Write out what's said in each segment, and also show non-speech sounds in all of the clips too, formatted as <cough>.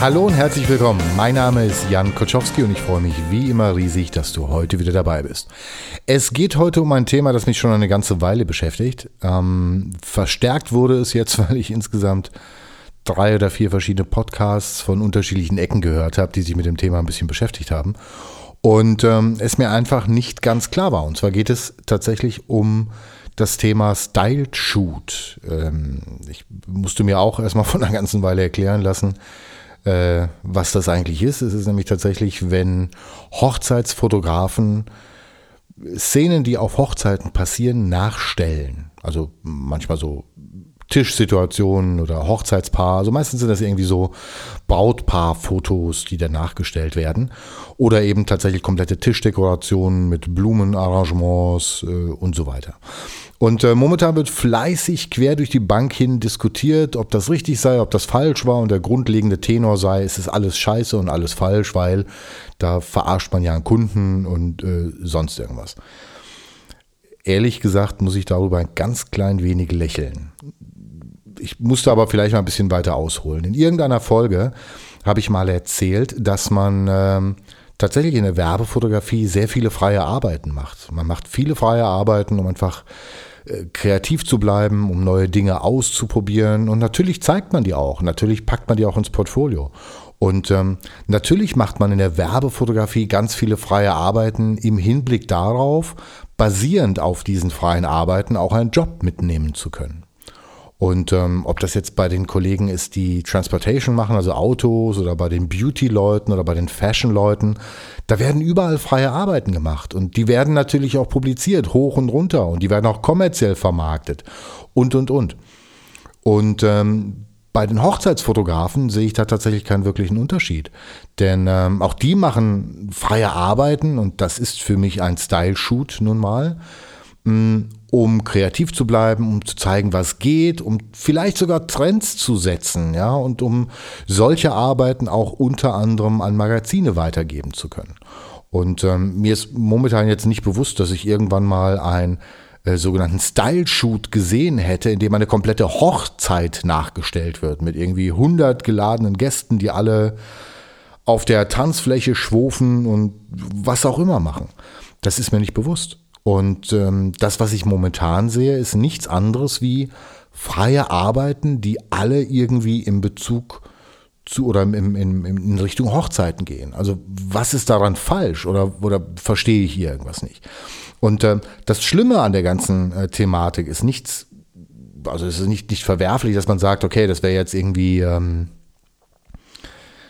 Hallo und herzlich willkommen. Mein Name ist Jan Koczowski und ich freue mich wie immer riesig, dass du heute wieder dabei bist. Es geht heute um ein Thema, das mich schon eine ganze Weile beschäftigt. Ähm, verstärkt wurde es jetzt, <laughs> weil ich insgesamt drei oder vier verschiedene Podcasts von unterschiedlichen Ecken gehört habe, die sich mit dem Thema ein bisschen beschäftigt haben. Und ähm, es mir einfach nicht ganz klar war. Und zwar geht es tatsächlich um das Thema Style Shoot. Ähm, ich musste mir auch erstmal <laughs> von einer ganzen Weile erklären lassen, äh, was das eigentlich ist. Es ist nämlich tatsächlich, wenn Hochzeitsfotografen Szenen, die auf Hochzeiten passieren, nachstellen. Also manchmal so Tischsituationen oder Hochzeitspaar. Also meistens sind das irgendwie so Brautpaar-Fotos, die dann nachgestellt werden. Oder eben tatsächlich komplette Tischdekorationen mit Blumenarrangements äh, und so weiter. Und äh, momentan wird fleißig quer durch die Bank hin diskutiert, ob das richtig sei, ob das falsch war. Und der grundlegende Tenor sei, es ist alles scheiße und alles falsch, weil da verarscht man ja einen Kunden und äh, sonst irgendwas. Ehrlich gesagt muss ich darüber ein ganz klein wenig lächeln. Ich musste aber vielleicht mal ein bisschen weiter ausholen. In irgendeiner Folge habe ich mal erzählt, dass man ähm, tatsächlich in der Werbefotografie sehr viele freie Arbeiten macht. Man macht viele freie Arbeiten, um einfach äh, kreativ zu bleiben, um neue Dinge auszuprobieren. Und natürlich zeigt man die auch. Natürlich packt man die auch ins Portfolio. Und ähm, natürlich macht man in der Werbefotografie ganz viele freie Arbeiten im Hinblick darauf, basierend auf diesen freien Arbeiten auch einen Job mitnehmen zu können. Und ähm, ob das jetzt bei den Kollegen ist, die Transportation machen, also Autos, oder bei den Beauty-Leuten oder bei den Fashion-Leuten, da werden überall freie Arbeiten gemacht. Und die werden natürlich auch publiziert, hoch und runter. Und die werden auch kommerziell vermarktet. Und, und, und. Und ähm, bei den Hochzeitsfotografen sehe ich da tatsächlich keinen wirklichen Unterschied. Denn ähm, auch die machen freie Arbeiten und das ist für mich ein Style-Shoot nun mal. Um kreativ zu bleiben, um zu zeigen, was geht, um vielleicht sogar Trends zu setzen, ja, und um solche Arbeiten auch unter anderem an Magazine weitergeben zu können. Und ähm, mir ist momentan jetzt nicht bewusst, dass ich irgendwann mal einen äh, sogenannten Style-Shoot gesehen hätte, in dem eine komplette Hochzeit nachgestellt wird, mit irgendwie 100 geladenen Gästen, die alle auf der Tanzfläche schwofen und was auch immer machen. Das ist mir nicht bewusst. Und ähm, das, was ich momentan sehe, ist nichts anderes wie freie Arbeiten, die alle irgendwie im Bezug zu oder im, im, in Richtung Hochzeiten gehen. Also was ist daran falsch oder, oder verstehe ich hier irgendwas nicht? Und äh, das Schlimme an der ganzen äh, Thematik ist nichts, also es ist nicht, nicht verwerflich, dass man sagt, okay, das wäre jetzt irgendwie, ähm,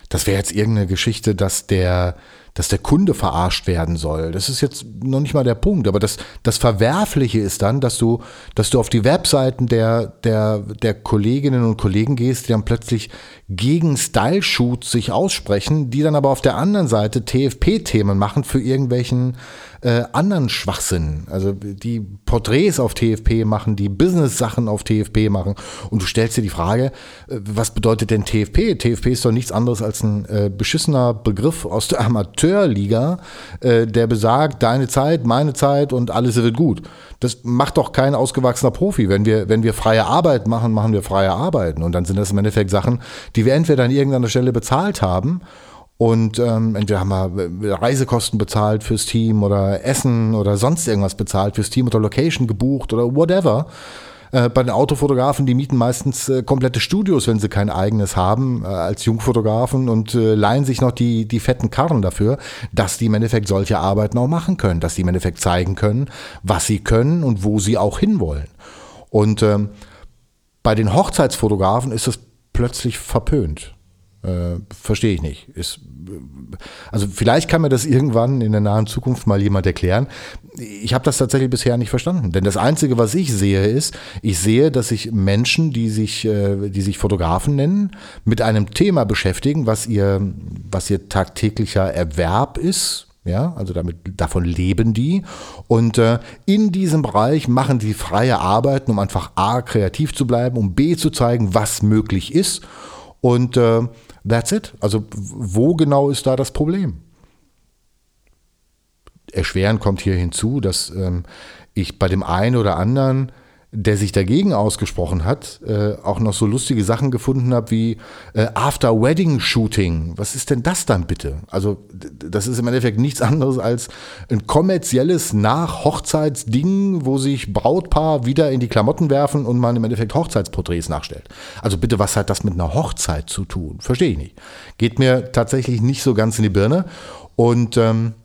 das wäre jetzt irgendeine Geschichte, dass der dass der Kunde verarscht werden soll. Das ist jetzt noch nicht mal der Punkt. Aber das, das Verwerfliche ist dann, dass du, dass du auf die Webseiten der, der, der Kolleginnen und Kollegen gehst, die dann plötzlich gegen Style-Shoots sich aussprechen, die dann aber auf der anderen Seite TFP-Themen machen für irgendwelchen äh, anderen Schwachsinn. Also die Porträts auf TFP machen, die Business-Sachen auf TFP machen. Und du stellst dir die Frage, äh, was bedeutet denn TFP? TFP ist doch nichts anderes als ein äh, beschissener Begriff aus der Amateurliga, äh, der besagt, deine Zeit, meine Zeit und alles wird gut. Das macht doch kein ausgewachsener Profi. Wenn wir, wenn wir freie Arbeit machen, machen wir freie Arbeiten. Und dann sind das im Endeffekt Sachen, die wir entweder an irgendeiner Stelle bezahlt haben und ähm, entweder haben wir Reisekosten bezahlt fürs Team oder Essen oder sonst irgendwas bezahlt fürs Team oder Location gebucht oder whatever. Äh, bei den Autofotografen, die mieten meistens äh, komplette Studios, wenn sie kein eigenes haben, äh, als Jungfotografen und äh, leihen sich noch die, die fetten Karren dafür, dass die im Endeffekt solche Arbeiten auch machen können, dass die im Endeffekt zeigen können, was sie können und wo sie auch hinwollen. Und ähm, bei den Hochzeitsfotografen ist es plötzlich verpönt. Äh, Verstehe ich nicht. Ist, also vielleicht kann mir das irgendwann in der nahen Zukunft mal jemand erklären. Ich habe das tatsächlich bisher nicht verstanden. Denn das Einzige, was ich sehe, ist, ich sehe, dass sich Menschen, die sich, äh, die sich Fotografen nennen, mit einem Thema beschäftigen, was ihr, was ihr tagtäglicher Erwerb ist. Ja, also damit, davon leben die. Und äh, in diesem Bereich machen die freie Arbeiten, um einfach A, kreativ zu bleiben, um B, zu zeigen, was möglich ist. Und äh, That's it. Also wo genau ist da das Problem? Erschwerend kommt hier hinzu, dass ähm, ich bei dem einen oder anderen der sich dagegen ausgesprochen hat, äh, auch noch so lustige Sachen gefunden habe wie äh, After-Wedding-Shooting. Was ist denn das dann bitte? Also das ist im Endeffekt nichts anderes als ein kommerzielles Nach-Hochzeitsding, wo sich Brautpaar wieder in die Klamotten werfen und man im Endeffekt Hochzeitsporträts nachstellt. Also bitte, was hat das mit einer Hochzeit zu tun? Verstehe ich nicht. Geht mir tatsächlich nicht so ganz in die Birne. Und ähm,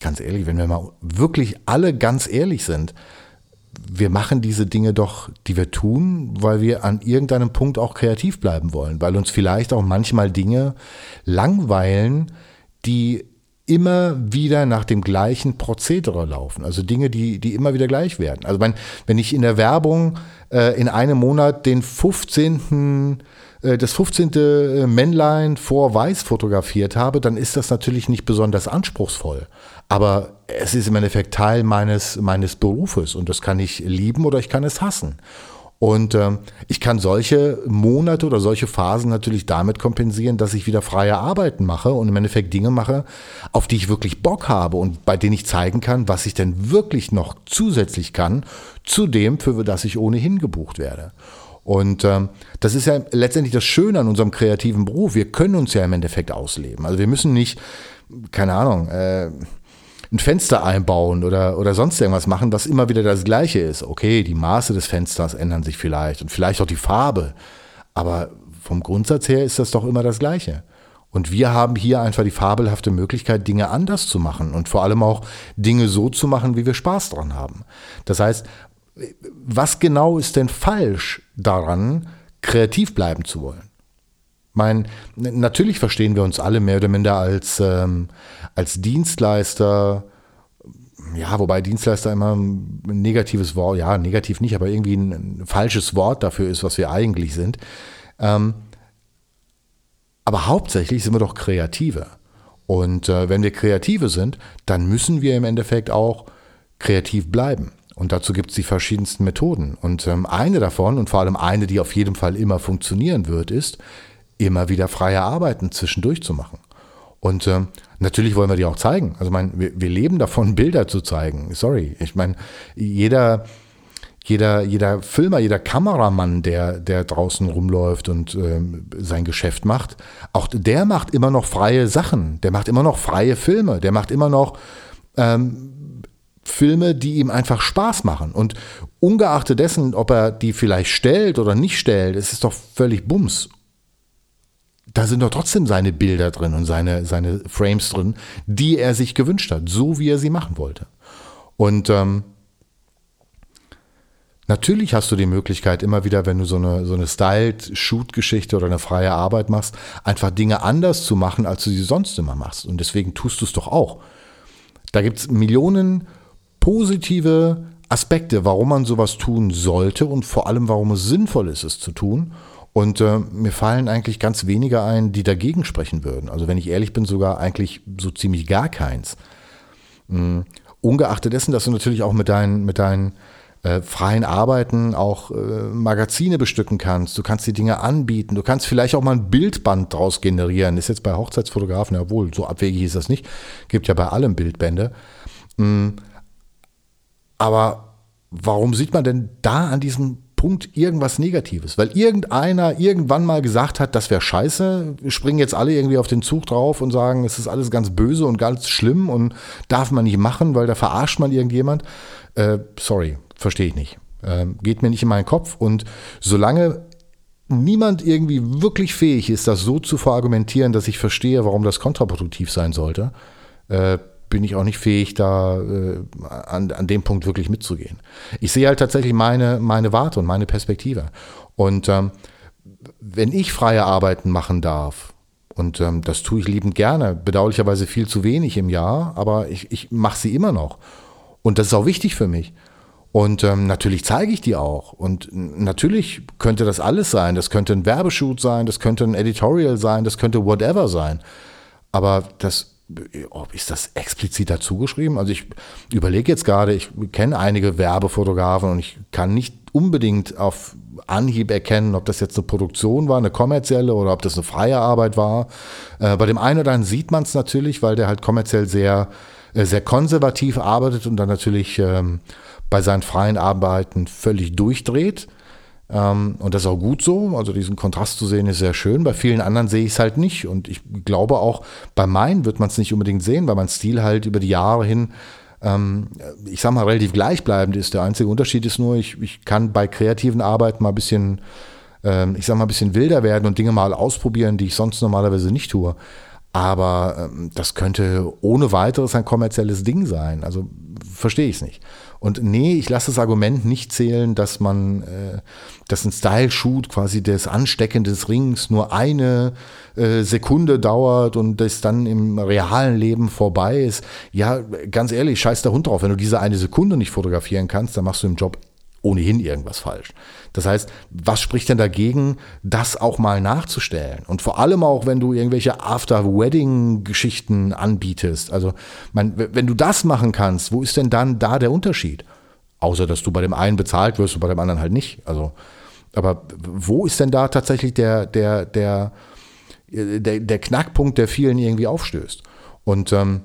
ganz ehrlich, wenn wir mal wirklich alle ganz ehrlich sind, wir machen diese Dinge doch, die wir tun, weil wir an irgendeinem Punkt auch kreativ bleiben wollen, weil uns vielleicht auch manchmal Dinge langweilen, die immer wieder nach dem gleichen Prozedere laufen. Also Dinge, die, die immer wieder gleich werden. Also wenn, wenn ich in der Werbung äh, in einem Monat den 15 äh, das 15. Äh, Männlein vor Weiß fotografiert habe, dann ist das natürlich nicht besonders anspruchsvoll. Aber es ist im Endeffekt Teil meines, meines Berufes und das kann ich lieben oder ich kann es hassen. Und ähm, ich kann solche Monate oder solche Phasen natürlich damit kompensieren, dass ich wieder freie Arbeiten mache und im Endeffekt Dinge mache, auf die ich wirklich Bock habe und bei denen ich zeigen kann, was ich denn wirklich noch zusätzlich kann, zu dem, für das ich ohnehin gebucht werde. Und ähm, das ist ja letztendlich das Schöne an unserem kreativen Beruf. Wir können uns ja im Endeffekt ausleben. Also wir müssen nicht, keine Ahnung, äh, ein Fenster einbauen oder, oder sonst irgendwas machen, was immer wieder das Gleiche ist. Okay, die Maße des Fensters ändern sich vielleicht und vielleicht auch die Farbe. Aber vom Grundsatz her ist das doch immer das Gleiche. Und wir haben hier einfach die fabelhafte Möglichkeit, Dinge anders zu machen und vor allem auch Dinge so zu machen, wie wir Spaß dran haben. Das heißt, was genau ist denn falsch daran, kreativ bleiben zu wollen? Mein, natürlich verstehen wir uns alle mehr oder minder als, ähm, als Dienstleister. Ja, wobei Dienstleister immer ein negatives Wort, ja, negativ nicht, aber irgendwie ein, ein falsches Wort dafür ist, was wir eigentlich sind. Ähm, aber hauptsächlich sind wir doch Kreative. Und äh, wenn wir Kreative sind, dann müssen wir im Endeffekt auch kreativ bleiben. Und dazu gibt es die verschiedensten Methoden. Und ähm, eine davon, und vor allem eine, die auf jeden Fall immer funktionieren wird, ist, immer wieder freie Arbeiten zwischendurch zu machen. Und äh, natürlich wollen wir die auch zeigen. Also mein, wir, wir leben davon, <laughs> Bilder zu zeigen. Sorry, ich meine, jeder, jeder, jeder Filmer, jeder Kameramann, der, der draußen rumläuft und äh, sein Geschäft macht, auch der macht immer noch freie Sachen. Der macht immer noch freie Filme. Der macht immer noch ähm, Filme, die ihm einfach Spaß machen. Und ungeachtet dessen, ob er die vielleicht stellt oder nicht stellt, es ist doch völlig Bums da sind doch trotzdem seine Bilder drin und seine, seine Frames drin, die er sich gewünscht hat, so wie er sie machen wollte. Und ähm, natürlich hast du die Möglichkeit, immer wieder, wenn du so eine, so eine Styled-Shoot-Geschichte oder eine freie Arbeit machst, einfach Dinge anders zu machen, als du sie sonst immer machst. Und deswegen tust du es doch auch. Da gibt es Millionen positive Aspekte, warum man sowas tun sollte und vor allem, warum es sinnvoll ist, es zu tun. Und äh, mir fallen eigentlich ganz wenige ein, die dagegen sprechen würden. Also wenn ich ehrlich bin, sogar eigentlich so ziemlich gar keins. Mhm. Ungeachtet dessen, dass du natürlich auch mit deinen, mit deinen äh, freien Arbeiten auch äh, Magazine bestücken kannst. Du kannst die Dinge anbieten. Du kannst vielleicht auch mal ein Bildband daraus generieren. Ist jetzt bei Hochzeitsfotografen, ja wohl, so abwegig ist das nicht. Gibt ja bei allem Bildbände. Mhm. Aber warum sieht man denn da an diesem Punkt irgendwas Negatives, weil irgendeiner irgendwann mal gesagt hat, das wäre scheiße, springen jetzt alle irgendwie auf den Zug drauf und sagen, es ist alles ganz böse und ganz schlimm und darf man nicht machen, weil da verarscht man irgendjemand. Äh, sorry, verstehe ich nicht. Äh, geht mir nicht in meinen Kopf und solange niemand irgendwie wirklich fähig ist, das so zu verargumentieren, dass ich verstehe, warum das kontraproduktiv sein sollte, äh, bin ich auch nicht fähig, da äh, an, an dem Punkt wirklich mitzugehen. Ich sehe halt tatsächlich meine, meine Warte und meine Perspektive. Und ähm, wenn ich freie Arbeiten machen darf, und ähm, das tue ich liebend gerne, bedauerlicherweise viel zu wenig im Jahr, aber ich, ich mache sie immer noch. Und das ist auch wichtig für mich. Und ähm, natürlich zeige ich die auch. Und natürlich könnte das alles sein. Das könnte ein Werbeshoot sein, das könnte ein Editorial sein, das könnte whatever sein. Aber das ist das explizit dazu geschrieben? Also ich überlege jetzt gerade, ich kenne einige Werbefotografen und ich kann nicht unbedingt auf Anhieb erkennen, ob das jetzt eine Produktion war, eine kommerzielle oder ob das eine freie Arbeit war. Äh, bei dem einen oder anderen sieht man es natürlich, weil der halt kommerziell sehr äh, sehr konservativ arbeitet und dann natürlich ähm, bei seinen freien Arbeiten völlig durchdreht. Ähm, und das ist auch gut so. Also diesen Kontrast zu sehen ist sehr schön. Bei vielen anderen sehe ich es halt nicht. Und ich glaube auch, bei meinen wird man es nicht unbedingt sehen, weil mein Stil halt über die Jahre hin, ähm, ich sag mal, relativ gleichbleibend ist. Der einzige Unterschied ist nur, ich, ich kann bei kreativen Arbeiten mal ein bisschen, ähm, ich sag mal, ein bisschen wilder werden und Dinge mal ausprobieren, die ich sonst normalerweise nicht tue. Aber ähm, das könnte ohne weiteres ein kommerzielles Ding sein. Also verstehe ich es nicht. Und nee, ich lasse das Argument nicht zählen, dass man, äh, dass ein Style-Shoot quasi des Anstecken des Rings nur eine äh, Sekunde dauert und das dann im realen Leben vorbei ist. Ja, ganz ehrlich, scheiß der Hund drauf. Wenn du diese eine Sekunde nicht fotografieren kannst, dann machst du im Job ohnehin irgendwas falsch. Das heißt, was spricht denn dagegen, das auch mal nachzustellen? Und vor allem auch, wenn du irgendwelche After-Wedding-Geschichten anbietest. Also, mein, wenn du das machen kannst, wo ist denn dann da der Unterschied? Außer, dass du bei dem einen bezahlt wirst und bei dem anderen halt nicht. Also, aber wo ist denn da tatsächlich der, der, der, der, der Knackpunkt, der vielen irgendwie aufstößt? Und ähm,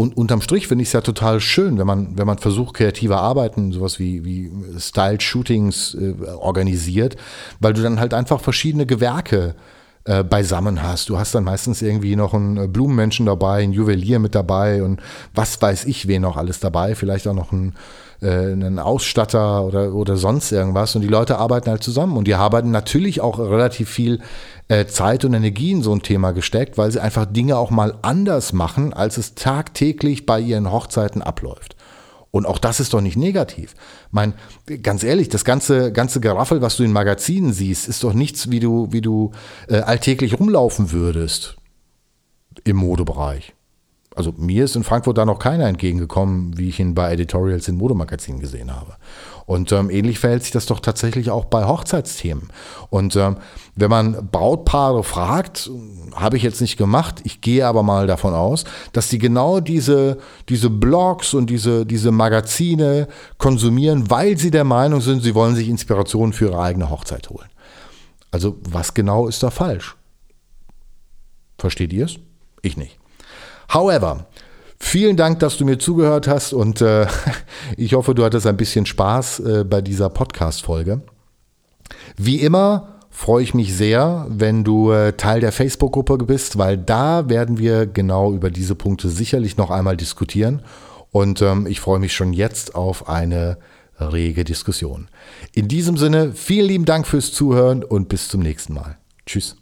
und unterm Strich finde ich es ja total schön, wenn man, wenn man versucht, kreativer arbeiten, sowas wie, wie Styled Shootings äh, organisiert, weil du dann halt einfach verschiedene Gewerke äh, beisammen hast. Du hast dann meistens irgendwie noch einen äh, Blumenmenschen dabei, einen Juwelier mit dabei und was weiß ich, wen noch alles dabei, vielleicht auch noch einen, äh, einen Ausstatter oder, oder sonst irgendwas. Und die Leute arbeiten halt zusammen und die arbeiten natürlich auch relativ viel äh, Zeit und Energie in so ein Thema gesteckt, weil sie einfach Dinge auch mal anders machen, als es tagtäglich bei ihren Hochzeiten abläuft. Und auch das ist doch nicht negativ. Mein, ganz ehrlich, das ganze, ganze Geraffel, was du in Magazinen siehst, ist doch nichts, wie du, wie du äh, alltäglich rumlaufen würdest im Modebereich also mir ist in Frankfurt da noch keiner entgegengekommen, wie ich ihn bei Editorials in Modemagazinen gesehen habe. Und ähm, ähnlich verhält sich das doch tatsächlich auch bei Hochzeitsthemen. Und ähm, wenn man Brautpaare fragt, habe ich jetzt nicht gemacht, ich gehe aber mal davon aus, dass die genau diese, diese Blogs und diese, diese Magazine konsumieren, weil sie der Meinung sind, sie wollen sich Inspiration für ihre eigene Hochzeit holen. Also was genau ist da falsch? Versteht ihr es? Ich nicht. However, vielen Dank, dass du mir zugehört hast und äh, <laughs> ich hoffe, du hattest ein bisschen Spaß äh, bei dieser Podcast-Folge. Wie immer freue ich mich sehr, wenn du äh, Teil der Facebook-Gruppe bist, weil da werden wir genau über diese Punkte sicherlich noch einmal diskutieren. Und ähm, ich freue mich schon jetzt auf eine rege Diskussion. In diesem Sinne, vielen lieben Dank fürs Zuhören und bis zum nächsten Mal. Tschüss.